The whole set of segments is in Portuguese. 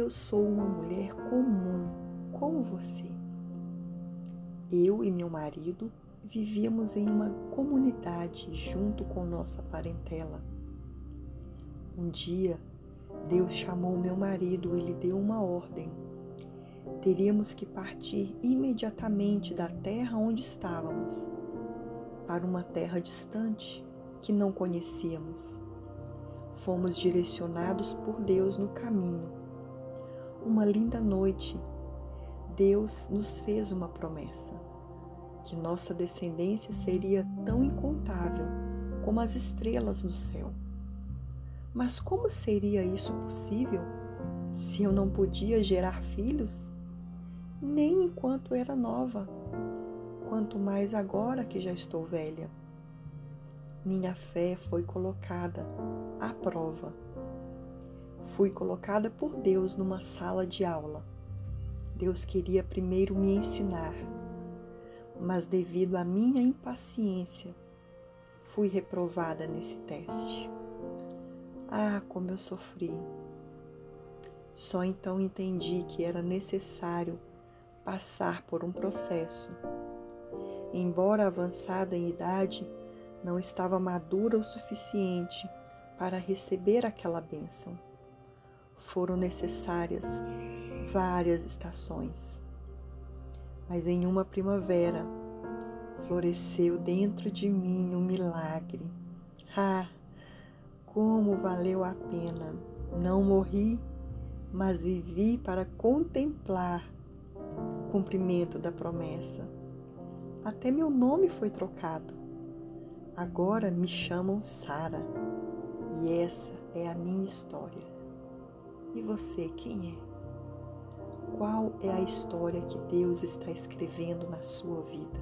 Eu sou uma mulher comum, como você. Eu e meu marido vivíamos em uma comunidade junto com nossa parentela. Um dia, Deus chamou meu marido e lhe deu uma ordem. Teríamos que partir imediatamente da terra onde estávamos para uma terra distante que não conhecíamos. Fomos direcionados por Deus no caminho. Uma linda noite, Deus nos fez uma promessa: que nossa descendência seria tão incontável como as estrelas no céu. Mas como seria isso possível se eu não podia gerar filhos? Nem enquanto era nova, quanto mais agora que já estou velha minha fé foi colocada à prova. Fui colocada por Deus numa sala de aula. Deus queria primeiro me ensinar, mas devido à minha impaciência, fui reprovada nesse teste. Ah, como eu sofri! Só então entendi que era necessário passar por um processo. Embora avançada em idade, não estava madura o suficiente para receber aquela bênção. Foram necessárias várias estações. Mas em uma primavera floresceu dentro de mim um milagre. Ah, como valeu a pena! Não morri, mas vivi para contemplar o cumprimento da promessa. Até meu nome foi trocado. Agora me chamam Sara e essa é a minha história. E você, quem é? Qual é a história que Deus está escrevendo na sua vida?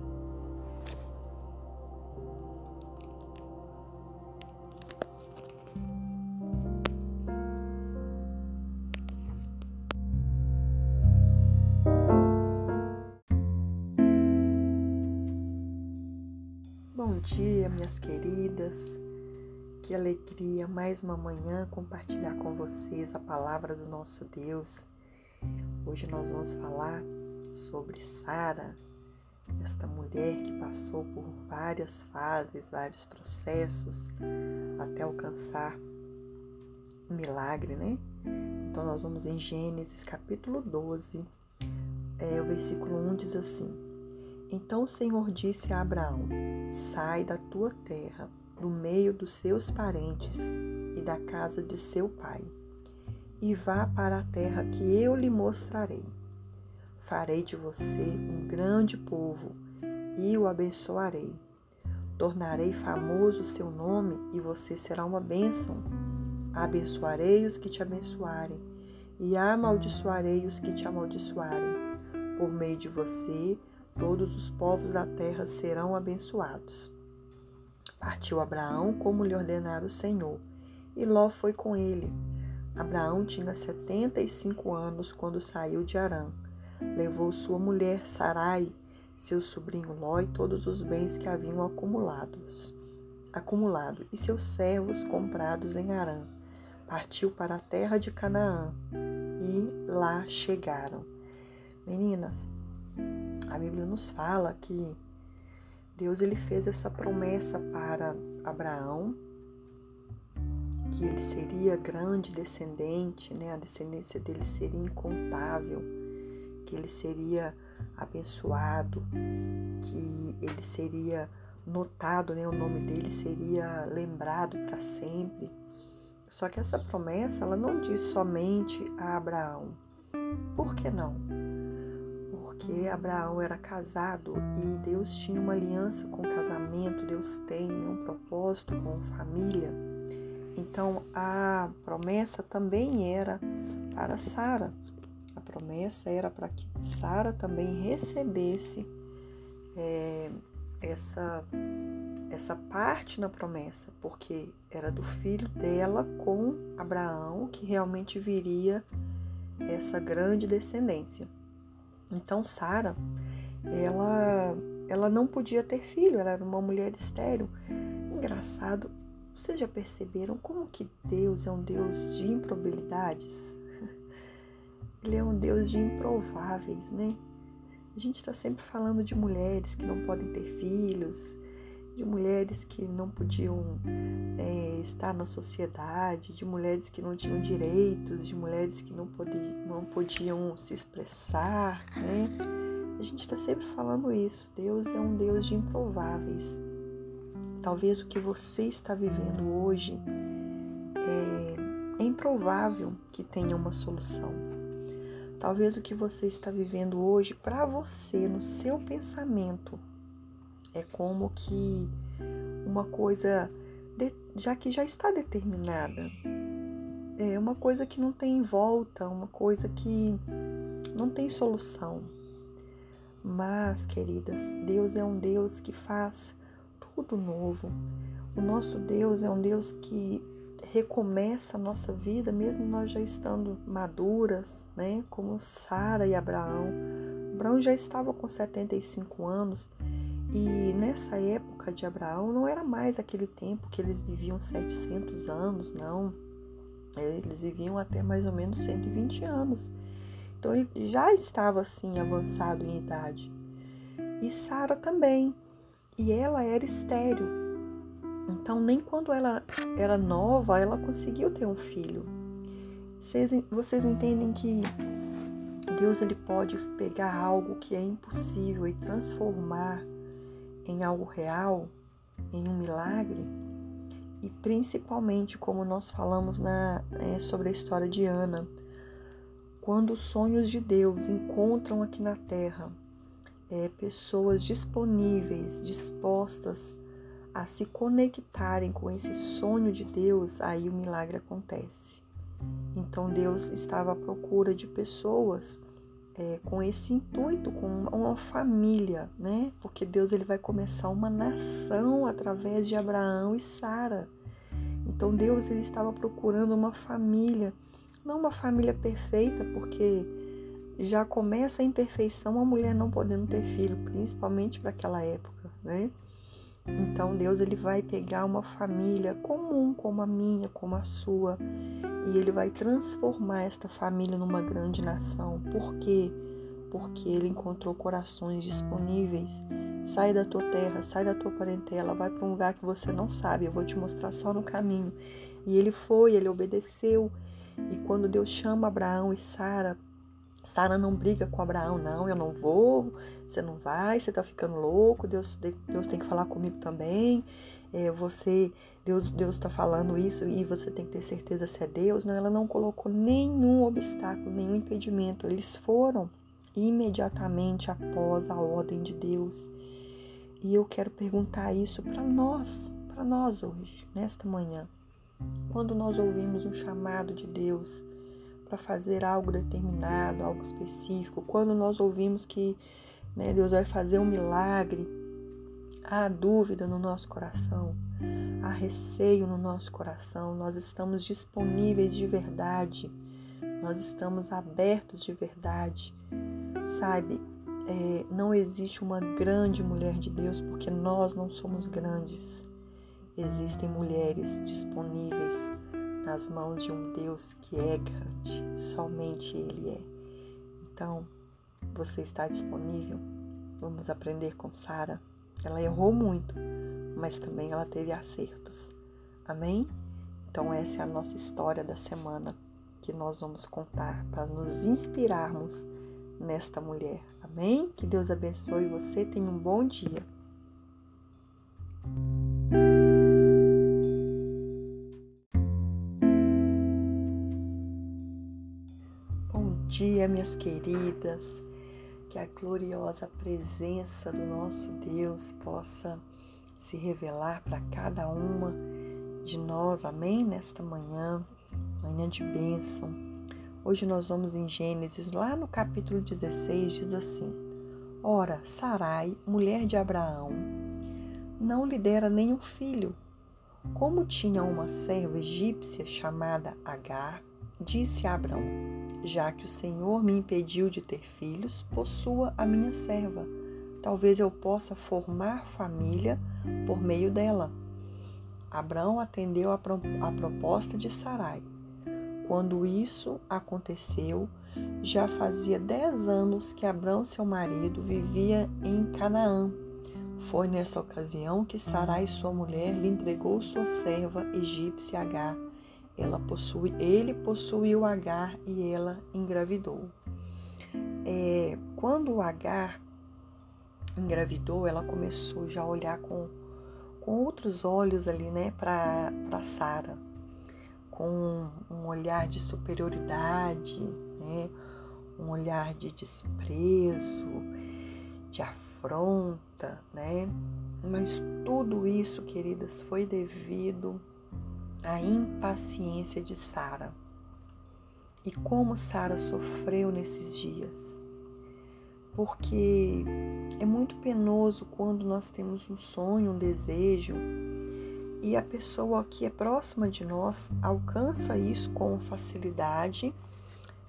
Bom dia, minhas queridas. Que alegria mais uma manhã compartilhar com vocês a palavra do nosso Deus. Hoje nós vamos falar sobre Sara, esta mulher que passou por várias fases, vários processos até alcançar um milagre, né? Então nós vamos em Gênesis capítulo 12, é, o versículo 1 diz assim: então o Senhor disse a Abraão: Sai da tua terra, do meio dos seus parentes e da casa de seu pai, e vá para a terra que eu lhe mostrarei. Farei de você um grande povo e o abençoarei. Tornarei famoso o seu nome e você será uma bênção. Abençoarei os que te abençoarem e amaldiçoarei os que te amaldiçoarem. Por meio de você, todos os povos da terra serão abençoados. Partiu Abraão como lhe ordenara o Senhor, e Ló foi com ele. Abraão tinha setenta e cinco anos quando saiu de Arã. Levou sua mulher Sarai, seu sobrinho Ló e todos os bens que haviam acumulados, acumulado, e seus servos comprados em Arã. Partiu para a terra de Canaã e lá chegaram. Meninas, a Bíblia nos fala que Deus ele fez essa promessa para Abraão, que ele seria grande descendente, né? A descendência dele seria incontável, que ele seria abençoado, que ele seria notado, né? O nome dele seria lembrado para sempre. Só que essa promessa ela não diz somente a Abraão. Por que não? Porque Abraão era casado e Deus tinha uma aliança com o casamento, Deus tem um propósito com família. Então a promessa também era para Sara. A promessa era para que Sara também recebesse é, essa essa parte na promessa, porque era do filho dela com Abraão que realmente viria essa grande descendência. Então Sara, ela ela não podia ter filho, ela era uma mulher estéril. Engraçado, vocês já perceberam como que Deus é um Deus de improbabilidades? ele é um Deus de improváveis, né? A gente está sempre falando de mulheres que não podem ter filhos, de mulheres que não podiam é, estar na sociedade, de mulheres que não tinham direitos, de mulheres que não, podiam, não podiam se expressar, né? A gente está sempre falando isso. Deus é um Deus de improváveis. Talvez o que você está vivendo hoje é, é improvável que tenha uma solução. Talvez o que você está vivendo hoje, para você, no seu pensamento, é como que uma coisa, de, já que já está determinada, é uma coisa que não tem volta, uma coisa que não tem solução. Mas, queridas, Deus é um Deus que faz tudo novo. O nosso Deus é um Deus que recomeça a nossa vida, mesmo nós já estando maduras, né? Como Sara e Abraão. Abraão já estava com 75 anos e nessa época de Abraão não era mais aquele tempo que eles viviam 700 anos, não. Eles viviam até mais ou menos 120 anos. Então ele já estava assim avançado em idade. E Sara também. E ela era estéril. Então nem quando ela era nova ela conseguiu ter um filho. Vocês, vocês entendem que Deus ele pode pegar algo que é impossível e transformar em algo real, em um milagre? E principalmente como nós falamos na, é, sobre a história de Ana quando os sonhos de Deus encontram aqui na terra é, pessoas disponíveis, dispostas a se conectarem com esse sonho de Deus, aí o milagre acontece. Então Deus estava à procura de pessoas é, com esse intuito, com uma família, né? Porque Deus ele vai começar uma nação através de Abraão e Sara. Então Deus ele estava procurando uma família não uma família perfeita, porque já começa a imperfeição a mulher não podendo ter filho, principalmente para aquela época, né? Então Deus ele vai pegar uma família comum como a minha, como a sua, e ele vai transformar esta família numa grande nação. Por quê? Porque ele encontrou corações disponíveis. Sai da tua terra, sai da tua parentela, vai para um lugar que você não sabe, eu vou te mostrar só no caminho. E ele foi, ele obedeceu, e quando Deus chama Abraão e Sara, Sara não briga com Abraão, não, eu não vou, você não vai, você tá ficando louco, Deus, Deus tem que falar comigo também. É, você, Deus, Deus está falando isso e você tem que ter certeza se é Deus. Não, ela não colocou nenhum obstáculo, nenhum impedimento. Eles foram imediatamente após a ordem de Deus. E eu quero perguntar isso para nós, para nós hoje, nesta manhã. Quando nós ouvimos um chamado de Deus para fazer algo determinado, algo específico, quando nós ouvimos que né, Deus vai fazer um milagre, há dúvida no nosso coração, há receio no nosso coração, nós estamos disponíveis de verdade, nós estamos abertos de verdade. Sabe, é, não existe uma grande mulher de Deus porque nós não somos grandes existem mulheres disponíveis nas mãos de um Deus que é grande, somente Ele é. Então, você está disponível? Vamos aprender com Sara. Ela errou muito, mas também ela teve acertos. Amém? Então, essa é a nossa história da semana que nós vamos contar para nos inspirarmos nesta mulher. Amém? Que Deus abençoe você. Tenha um bom dia. Dia, minhas queridas. Que a gloriosa presença do nosso Deus possa se revelar para cada uma de nós, amém? Nesta manhã, manhã de bênção. Hoje nós vamos em Gênesis, lá no capítulo 16, diz assim: Ora, Sarai, mulher de Abraão, não lhe dera nenhum filho. Como tinha uma serva egípcia chamada Agar, disse a Abraão: já que o Senhor me impediu de ter filhos, possua a minha serva. Talvez eu possa formar família por meio dela. Abraão atendeu a, proposta de Sarai. Quando isso aconteceu, já fazia dez anos que Abraão, seu marido, vivia em Canaã. Foi nessa ocasião que Sarai, sua mulher, lhe entregou sua serva egípcia Agar. Ela possui, ele possuiu Agar e ela engravidou. É, quando Agar engravidou, ela começou já a olhar com, com outros olhos ali, né, para Sara com um olhar de superioridade, né? um olhar de desprezo, de afronta, né? Mas tudo isso, queridas, foi devido à impaciência de Sara. E como Sara sofreu nesses dias. Porque é muito penoso quando nós temos um sonho, um desejo, e a pessoa que é próxima de nós alcança isso com facilidade,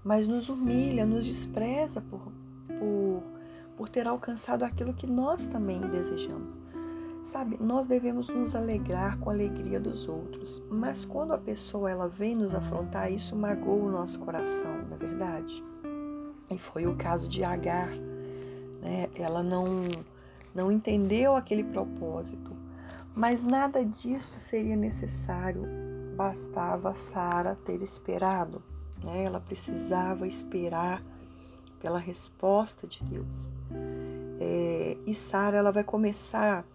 mas nos humilha, nos despreza por, por, por ter alcançado aquilo que nós também desejamos. Sabe, nós devemos nos alegrar com a alegria dos outros, mas quando a pessoa ela vem nos afrontar, isso magoa o nosso coração, não é verdade? E foi o caso de Agar, né? Ela não não entendeu aquele propósito mas nada disso seria necessário, bastava Sara ter esperado. Né? Ela precisava esperar pela resposta de Deus. É, e Sara ela vai começar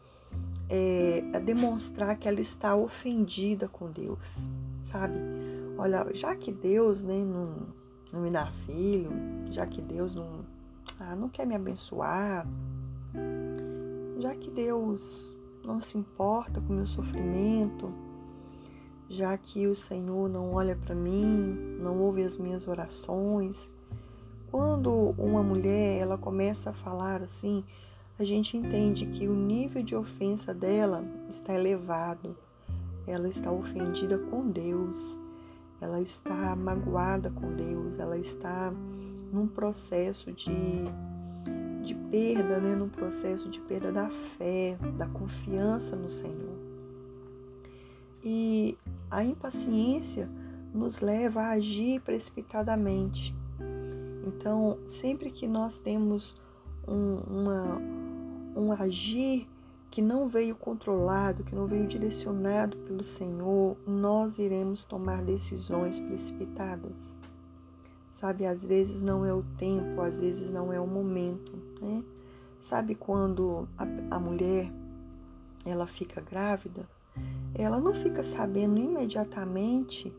é, a demonstrar que ela está ofendida com Deus, sabe? Olha, já que Deus né, não, não me dá filho, já que Deus não, ah, não quer me abençoar, já que Deus não se importa com o meu sofrimento, já que o Senhor não olha para mim, não ouve as minhas orações. Quando uma mulher ela começa a falar assim, a gente entende que o nível de ofensa dela está elevado. Ela está ofendida com Deus. Ela está magoada com Deus, ela está num processo de de perda, né, num processo de perda da fé, da confiança no Senhor. E a impaciência nos leva a agir precipitadamente. Então, sempre que nós temos um, uma, um agir que não veio controlado, que não veio direcionado pelo Senhor, nós iremos tomar decisões precipitadas. Sabe, às vezes não é o tempo, às vezes não é o momento, né? Sabe quando a, a mulher ela fica grávida, ela não fica sabendo imediatamente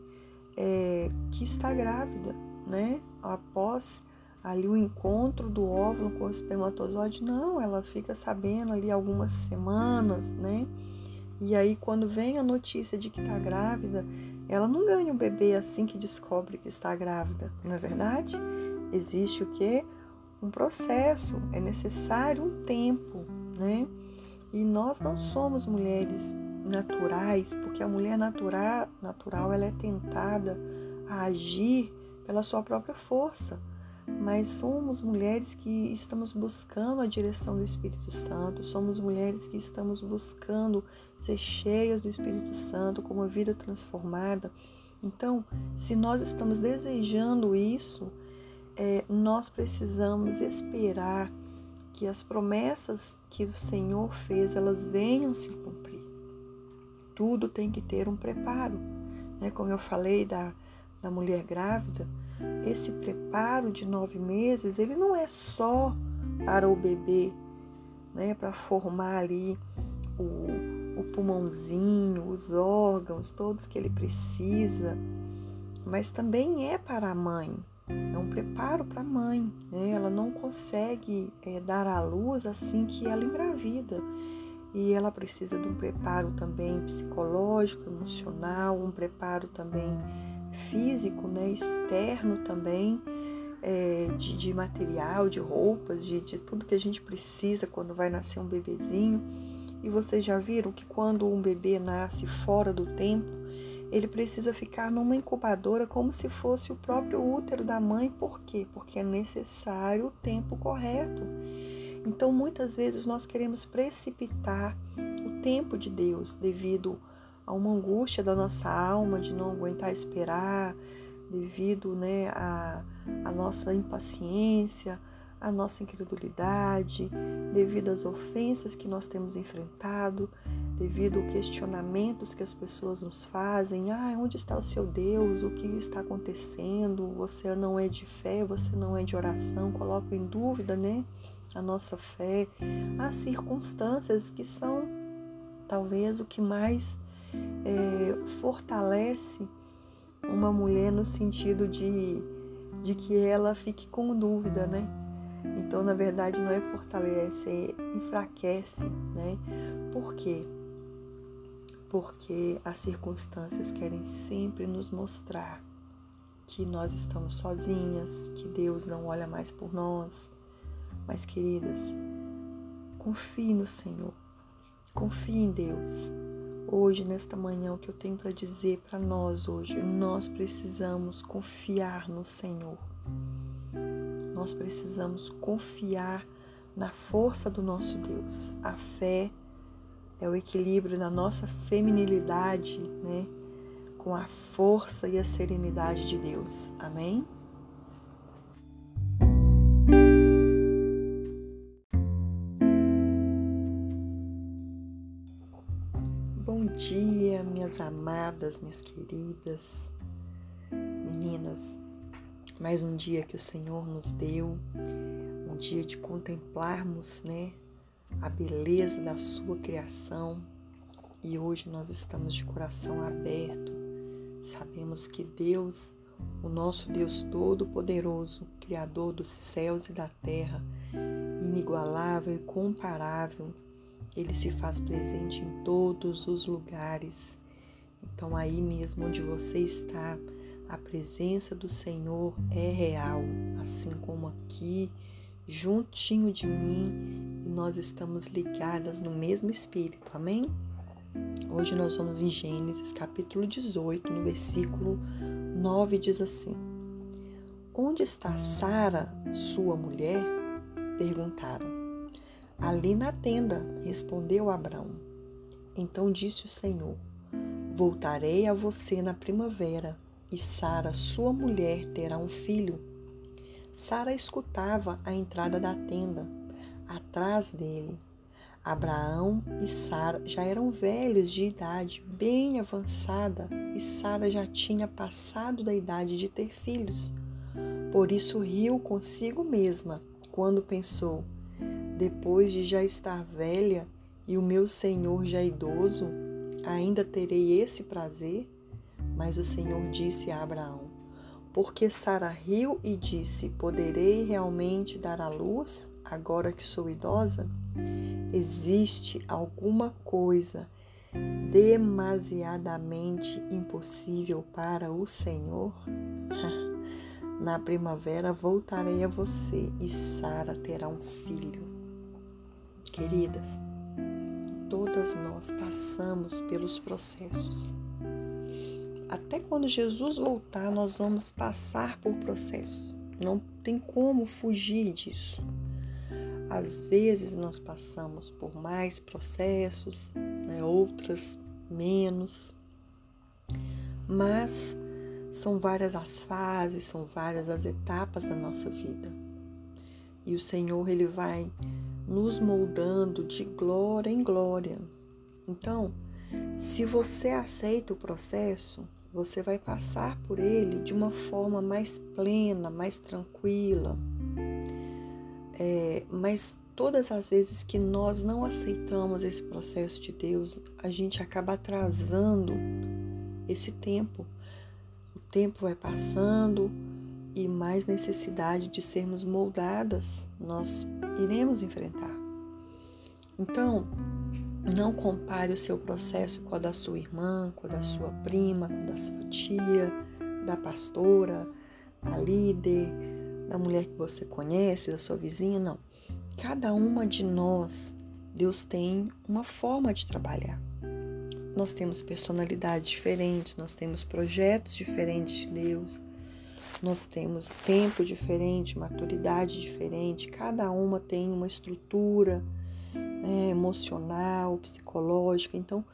é, que está grávida, né? Após ali o encontro do óvulo com o espermatozoide, não, ela fica sabendo ali algumas semanas, né? E aí quando vem a notícia de que está grávida, ela não ganha o bebê assim que descobre que está grávida, não é verdade? Existe o que? Um processo, é necessário um tempo, né? E nós não somos mulheres naturais, porque a mulher natural, natural ela é tentada a agir pela sua própria força mas somos mulheres que estamos buscando a direção do Espírito Santo, somos mulheres que estamos buscando ser cheias do Espírito Santo, com uma vida transformada. Então, se nós estamos desejando isso, é, nós precisamos esperar que as promessas que o Senhor fez, elas venham se cumprir. Tudo tem que ter um preparo. Né? Como eu falei da, da mulher grávida, esse preparo de nove meses, ele não é só para o bebê, né, para formar ali o, o pulmãozinho, os órgãos, todos que ele precisa, mas também é para a mãe. É um preparo para a mãe. Né? Ela não consegue é, dar à luz assim que ela engravida. E ela precisa de um preparo também psicológico, emocional, um preparo também físico, né, externo também, é, de, de, material, de roupas, de, de tudo que a gente precisa quando vai nascer um bebezinho. E vocês já viram que quando um bebê nasce fora do tempo, ele precisa ficar numa incubadora como se fosse o próprio útero da mãe. Por quê? Porque é necessário o tempo correto. Então, muitas vezes nós queremos precipitar o tempo de Deus devido a uma angústia da nossa alma de não aguentar esperar, devido né, à, à nossa impaciência, à nossa incredulidade, devido às ofensas que nós temos enfrentado, devido aos questionamentos que as pessoas nos fazem. Ah, onde está o seu Deus? O que está acontecendo? Você não é de fé, você não é de oração. Coloco em dúvida, né? A nossa fé. As circunstâncias que são talvez o que mais é, fortalece uma mulher no sentido de, de que ela fique com dúvida, né? Então, na verdade, não é fortalece, é enfraquece, né? Por quê? Porque as circunstâncias querem sempre nos mostrar que nós estamos sozinhas, que Deus não olha mais por nós. Mas, queridas, confie no Senhor, confie em Deus. Hoje, nesta manhã, o que eu tenho para dizer para nós hoje, nós precisamos confiar no Senhor. Nós precisamos confiar na força do nosso Deus. A fé é o equilíbrio da nossa feminilidade, né, com a força e a serenidade de Deus. Amém? Minhas amadas, minhas queridas meninas. Mais um dia que o Senhor nos deu, um dia de contemplarmos, né, a beleza da sua criação. E hoje nós estamos de coração aberto. Sabemos que Deus, o nosso Deus todo-poderoso, criador dos céus e da terra, inigualável e comparável, ele se faz presente em todos os lugares. Então, aí mesmo onde você está, a presença do Senhor é real, assim como aqui, juntinho de mim, e nós estamos ligadas no mesmo Espírito, amém? Hoje nós vamos em Gênesis capítulo 18, no versículo 9, diz assim: Onde está Sara, sua mulher? Perguntaram. Ali na tenda, respondeu Abraão. Então disse o Senhor: Voltarei a você na primavera, e Sara, sua mulher, terá um filho. Sara escutava a entrada da tenda, atrás dele. Abraão e Sara já eram velhos de idade bem avançada e Sara já tinha passado da idade de ter filhos. Por isso riu consigo mesma quando pensou: depois de já estar velha e o meu senhor já idoso, ainda terei esse prazer? Mas o Senhor disse a Abraão: Porque Sara riu e disse: Poderei realmente dar à luz agora que sou idosa? Existe alguma coisa demasiadamente impossível para o Senhor? Na primavera voltarei a você e Sara terá um filho. Queridas, todas nós passamos pelos processos. Até quando Jesus voltar, nós vamos passar por processo. Não tem como fugir disso. Às vezes nós passamos por mais processos, né, outras menos, mas são várias as fases, são várias as etapas da nossa vida. E o Senhor ele vai nos moldando de glória em glória. Então, se você aceita o processo, você vai passar por ele de uma forma mais plena, mais tranquila. É, mas todas as vezes que nós não aceitamos esse processo de Deus, a gente acaba atrasando esse tempo. O tempo vai passando e mais necessidade de sermos moldadas nós iremos enfrentar. Então, não compare o seu processo com o da sua irmã, com o da sua prima, com o da sua tia, da pastora, da líder, da mulher que você conhece, da sua vizinha, não. Cada uma de nós, Deus tem uma forma de trabalhar. Nós temos personalidades diferentes, nós temos projetos diferentes de Deus, nós temos tempo diferente, maturidade diferente, cada uma tem uma estrutura né, emocional, psicológica. Então,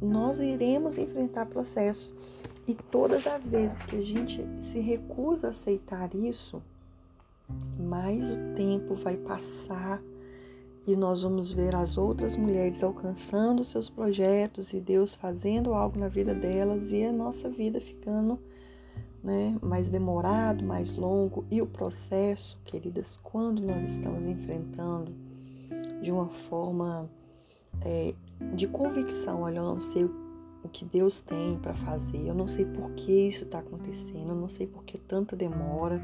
nós iremos enfrentar processos. E todas as vezes que a gente se recusa a aceitar isso, mais o tempo vai passar e nós vamos ver as outras mulheres alcançando seus projetos e Deus fazendo algo na vida delas e a nossa vida ficando né, mais demorado, mais longo. E o processo, queridas, quando nós estamos enfrentando de uma forma é, de convicção, olha, eu não sei o que Deus tem para fazer, eu não sei por que isso está acontecendo, eu não sei por que tanta demora,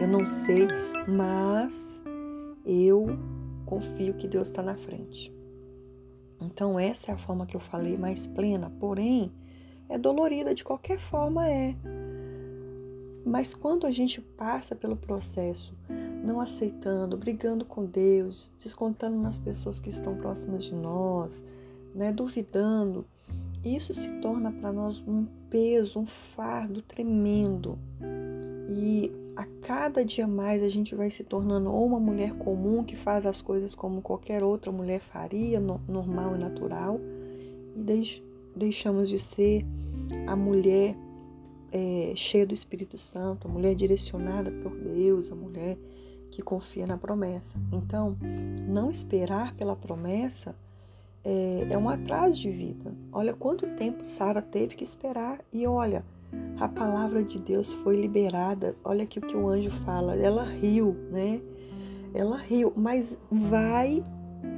eu não sei, mas eu confio que Deus está na frente. Então, essa é a forma que eu falei mais plena, porém, é dolorida de qualquer forma, é. Mas quando a gente passa pelo processo, não aceitando, brigando com Deus, descontando nas pessoas que estão próximas de nós, né, duvidando, isso se torna para nós um peso, um fardo tremendo. E a cada dia mais a gente vai se tornando ou uma mulher comum que faz as coisas como qualquer outra mulher faria, no, normal e natural, e deix, deixamos de ser a mulher é, cheia do Espírito Santo, a mulher direcionada por Deus, a mulher que confia na promessa. Então, não esperar pela promessa é, é um atraso de vida. Olha quanto tempo Sara teve que esperar e olha, a palavra de Deus foi liberada. Olha aqui o que o anjo fala. Ela riu, né? Ela riu, mas vai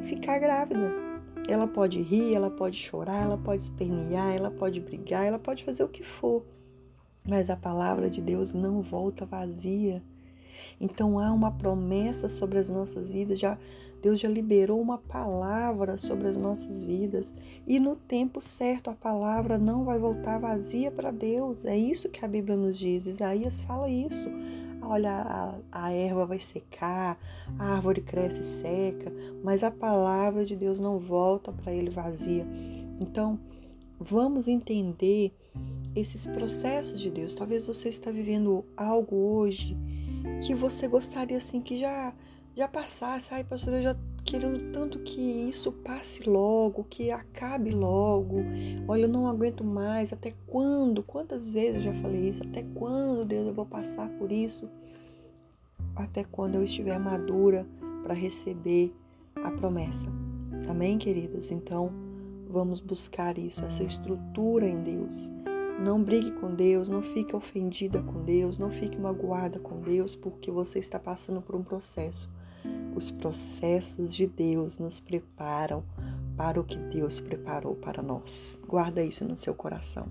ficar grávida. Ela pode rir, ela pode chorar, ela pode espernear, ela pode brigar, ela pode fazer o que for. Mas a palavra de Deus não volta vazia. Então há uma promessa sobre as nossas vidas, já Deus já liberou uma palavra sobre as nossas vidas e no tempo certo a palavra não vai voltar vazia para Deus. É isso que a Bíblia nos diz. Isaías fala isso. Olha, a, a erva vai secar, a árvore cresce e seca, mas a palavra de Deus não volta para ele vazia. Então, vamos entender esses processos de Deus. Talvez você está vivendo algo hoje que você gostaria assim que já já passasse. Ai, pastor, eu já querendo tanto que isso passe logo, que acabe logo. Olha, eu não aguento mais. Até quando? Quantas vezes eu já falei isso? Até quando, Deus, eu vou passar por isso? Até quando eu estiver madura para receber a promessa. Amém, queridas? Então, vamos buscar isso, essa estrutura em Deus. Não brigue com Deus, não fique ofendida com Deus, não fique magoada com Deus, porque você está passando por um processo. Os processos de Deus nos preparam para o que Deus preparou para nós. Guarda isso no seu coração.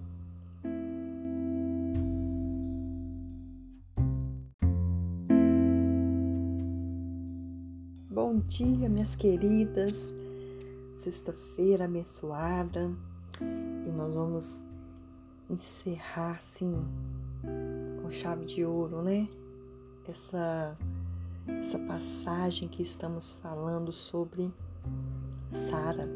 Bom dia, minhas queridas. Sexta-feira abençoada e nós vamos encerrar assim com chave de ouro, né? Essa essa passagem que estamos falando sobre Sara.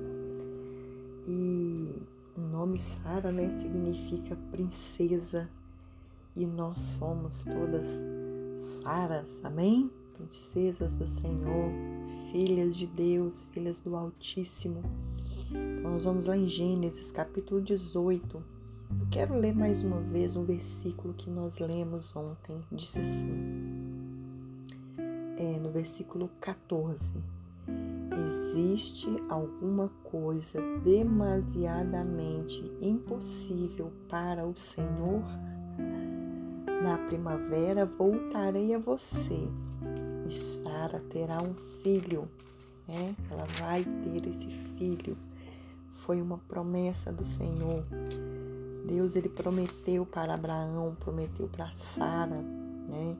E o nome Sara, né, significa princesa e nós somos todas Saras, amém? Princesas do Senhor, filhas de Deus, filhas do Altíssimo. Então nós vamos lá em Gênesis capítulo 18 eu quero ler mais uma vez um versículo que nós lemos ontem. Diz assim, é, no versículo 14: Existe alguma coisa demasiadamente impossível para o Senhor? Na primavera voltarei a você e Sara terá um filho, né? Ela vai ter esse filho. Foi uma promessa do Senhor. Deus ele prometeu para Abraão, prometeu para Sara, né?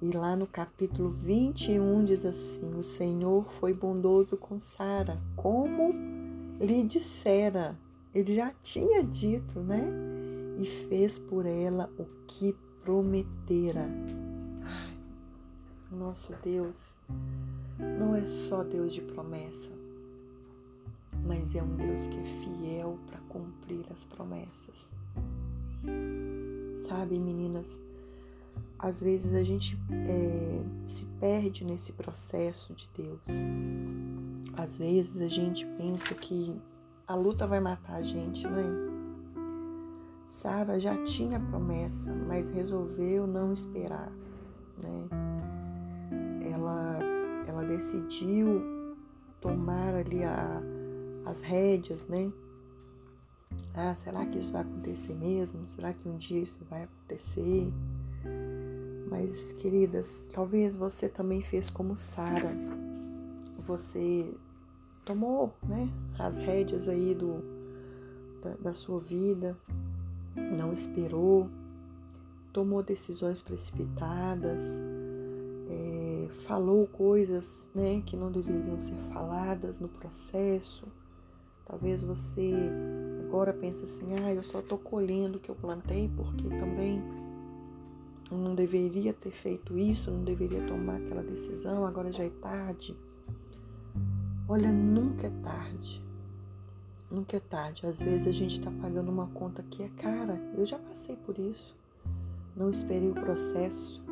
E lá no capítulo 21 diz assim: O Senhor foi bondoso com Sara, como lhe dissera. Ele já tinha dito, né? E fez por ela o que prometera. Nosso Deus não é só Deus de promessa mas é um Deus que é fiel para cumprir as promessas. Sabe, meninas, às vezes a gente é, se perde nesse processo de Deus. Às vezes a gente pensa que a luta vai matar a gente, não é? Sara já tinha promessa, mas resolveu não esperar, né? Ela, ela decidiu tomar ali a, as rédeas, né? Ah, será que isso vai acontecer mesmo? Será que um dia isso vai acontecer? Mas, queridas, talvez você também fez como Sara. Você tomou, né, as rédeas aí do da, da sua vida, não esperou, tomou decisões precipitadas, é, falou coisas né, que não deveriam ser faladas no processo. Talvez você agora pense assim, ah, eu só estou colhendo o que eu plantei porque também não deveria ter feito isso, não deveria tomar aquela decisão, agora já é tarde. Olha, nunca é tarde. Nunca é tarde. Às vezes a gente está pagando uma conta que é cara. Eu já passei por isso. Não esperei o processo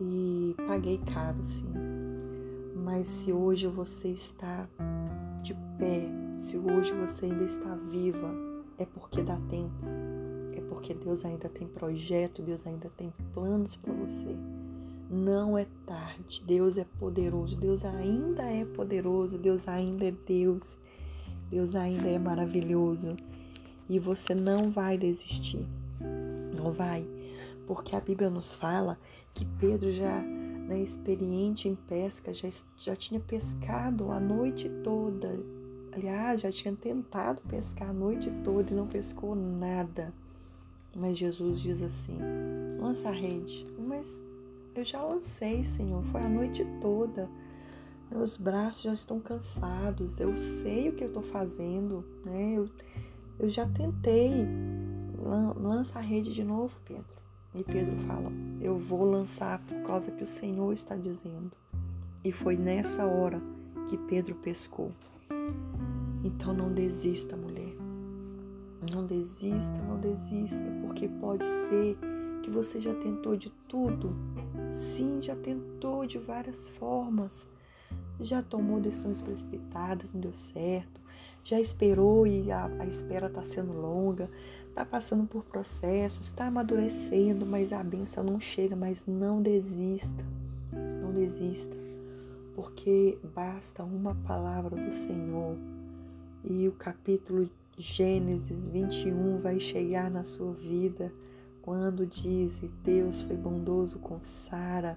e paguei caro, sim. Mas se hoje você está de pé, se hoje você ainda está viva, é porque dá tempo. É porque Deus ainda tem projeto, Deus ainda tem planos para você. Não é tarde. Deus é poderoso. Deus ainda é poderoso. Deus ainda é Deus. Deus ainda é maravilhoso. E você não vai desistir. Não vai porque a Bíblia nos fala que Pedro já, né, experiente em pesca, já, já tinha pescado a noite toda. Aliás, já tinha tentado pescar a noite toda e não pescou nada. Mas Jesus diz assim: lança a rede. Mas eu já lancei, Senhor, foi a noite toda. Meus braços já estão cansados, eu sei o que eu estou fazendo, né? Eu, eu já tentei. Lança a rede de novo, Pedro. E Pedro fala: Eu vou lançar por causa que o Senhor está dizendo. E foi nessa hora que Pedro pescou. Então não desista, mulher. Não desista, não desista, porque pode ser que você já tentou de tudo. Sim, já tentou de várias formas. Já tomou decisões precipitadas, não deu certo. Já esperou e a, a espera está sendo longa está passando por processos, está amadurecendo, mas a benção não chega, mas não desista. Não desista. Porque basta uma palavra do Senhor e o capítulo Gênesis 21 vai chegar na sua vida quando diz: Deus foi bondoso com Sara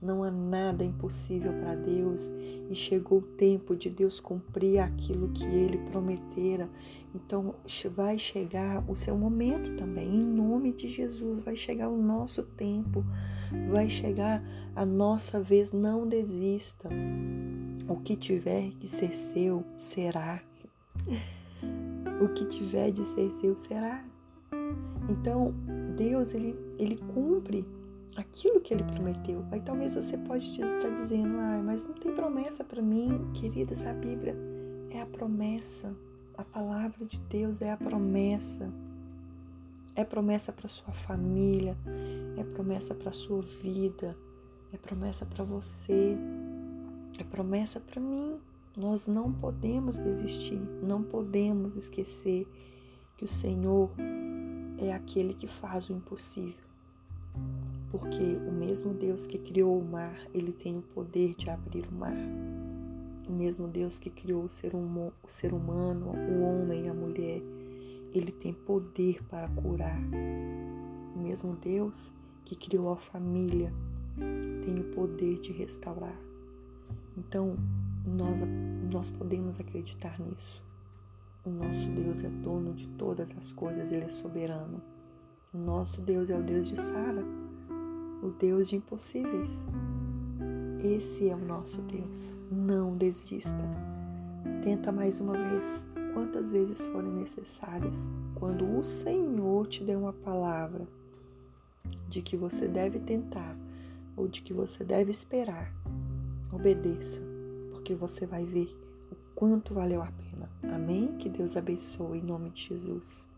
não há nada impossível para Deus e chegou o tempo de Deus cumprir aquilo que ele prometera. Então vai chegar o seu momento também, em nome de Jesus, vai chegar o nosso tempo, vai chegar a nossa vez. Não desista. O que tiver que ser seu, será. O que tiver de ser seu, será. Então, Deus, ele, ele cumpre aquilo que ele prometeu. Aí talvez você pode estar dizendo, ah, mas não tem promessa para mim, queridas. A Bíblia é a promessa. A palavra de Deus é a promessa. É promessa para sua família, é promessa para sua vida, é promessa para você, é promessa para mim. Nós não podemos desistir, não podemos esquecer que o Senhor é aquele que faz o impossível porque o mesmo Deus que criou o mar, ele tem o poder de abrir o mar. O mesmo Deus que criou o ser, hum o ser humano, o homem e a mulher, ele tem poder para curar. O mesmo Deus que criou a família tem o poder de restaurar. Então, nós, nós podemos acreditar nisso. O nosso Deus é dono de todas as coisas, ele é soberano. O nosso Deus é o Deus de Sara o Deus de impossíveis. Esse é o nosso Deus. Não desista. Tenta mais uma vez, quantas vezes forem necessárias. Quando o Senhor te der uma palavra de que você deve tentar ou de que você deve esperar, obedeça, porque você vai ver o quanto valeu a pena. Amém? Que Deus abençoe em nome de Jesus.